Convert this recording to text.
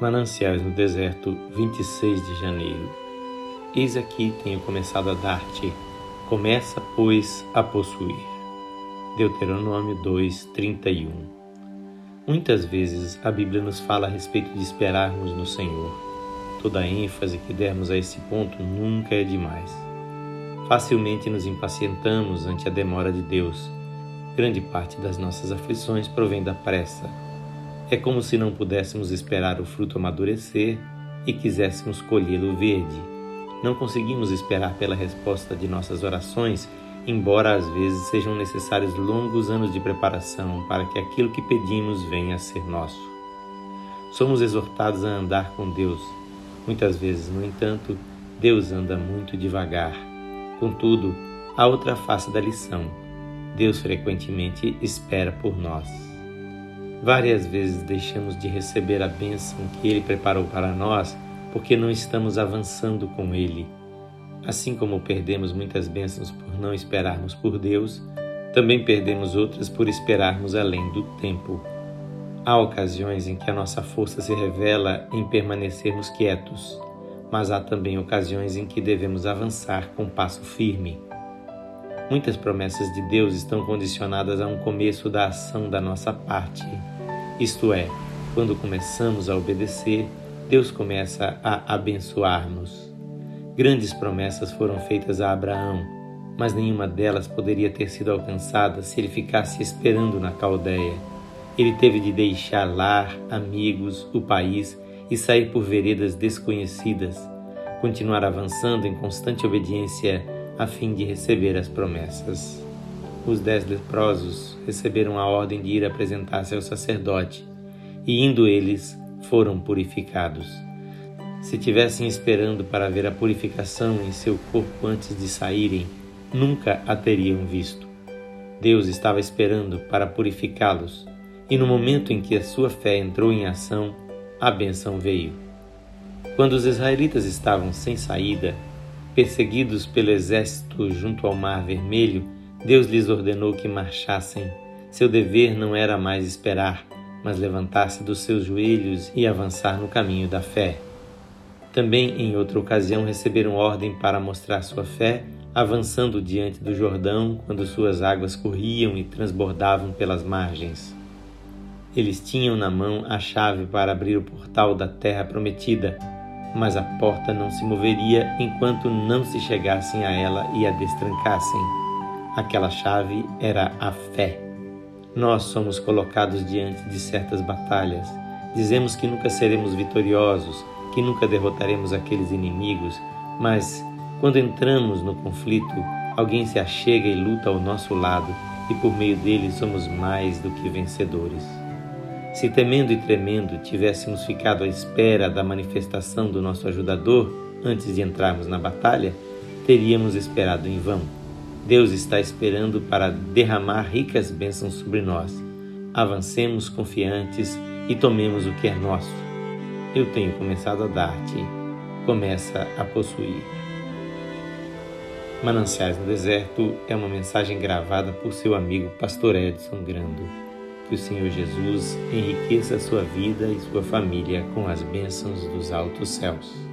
Mananciais no Deserto, 26 de janeiro. Eis aqui tenho começado a dar-te, começa, pois, a possuir. Deuteronômio 2, 31. Muitas vezes a Bíblia nos fala a respeito de esperarmos no Senhor. Toda a ênfase que dermos a esse ponto nunca é demais. Facilmente nos impacientamos ante a demora de Deus. Grande parte das nossas aflições provém da pressa é como se não pudéssemos esperar o fruto amadurecer e quiséssemos colhê-lo verde. Não conseguimos esperar pela resposta de nossas orações, embora às vezes sejam necessários longos anos de preparação para que aquilo que pedimos venha a ser nosso. Somos exortados a andar com Deus. Muitas vezes, no entanto, Deus anda muito devagar. Contudo, há outra face da lição. Deus frequentemente espera por nós. Várias vezes deixamos de receber a bênção que Ele preparou para nós porque não estamos avançando com Ele. Assim como perdemos muitas bênçãos por não esperarmos por Deus, também perdemos outras por esperarmos além do tempo. Há ocasiões em que a nossa força se revela em permanecermos quietos, mas há também ocasiões em que devemos avançar com passo firme. Muitas promessas de Deus estão condicionadas a um começo da ação da nossa parte. Isto é, quando começamos a obedecer, Deus começa a abençoar-nos. Grandes promessas foram feitas a Abraão, mas nenhuma delas poderia ter sido alcançada se ele ficasse esperando na caldeia. Ele teve de deixar lar, amigos, o país e sair por veredas desconhecidas, continuar avançando em constante obediência a fim de receber as promessas. Os dez leprosos receberam a ordem de ir apresentar-se ao sacerdote, e indo eles, foram purificados. Se tivessem esperando para ver a purificação em seu corpo antes de saírem, nunca a teriam visto. Deus estava esperando para purificá-los, e no momento em que a sua fé entrou em ação, a benção veio. Quando os israelitas estavam sem saída, Perseguidos pelo exército junto ao Mar Vermelho, Deus lhes ordenou que marchassem. Seu dever não era mais esperar, mas levantar-se dos seus joelhos e avançar no caminho da fé. Também, em outra ocasião, receberam ordem para mostrar sua fé, avançando diante do Jordão quando suas águas corriam e transbordavam pelas margens. Eles tinham na mão a chave para abrir o portal da terra prometida mas a porta não se moveria enquanto não se chegassem a ela e a destrancassem. Aquela chave era a fé. Nós somos colocados diante de certas batalhas. Dizemos que nunca seremos vitoriosos, que nunca derrotaremos aqueles inimigos, mas quando entramos no conflito, alguém se achega e luta ao nosso lado, e por meio dele somos mais do que vencedores. Se temendo e tremendo tivéssemos ficado à espera da manifestação do nosso ajudador antes de entrarmos na batalha, teríamos esperado em vão. Deus está esperando para derramar ricas bênçãos sobre nós. Avancemos confiantes e tomemos o que é nosso. Eu tenho começado a dar-te, começa a possuir. Mananciais no Deserto é uma mensagem gravada por seu amigo Pastor Edson Grando. Que o Senhor Jesus enriqueça a sua vida e sua família com as bênçãos dos altos céus.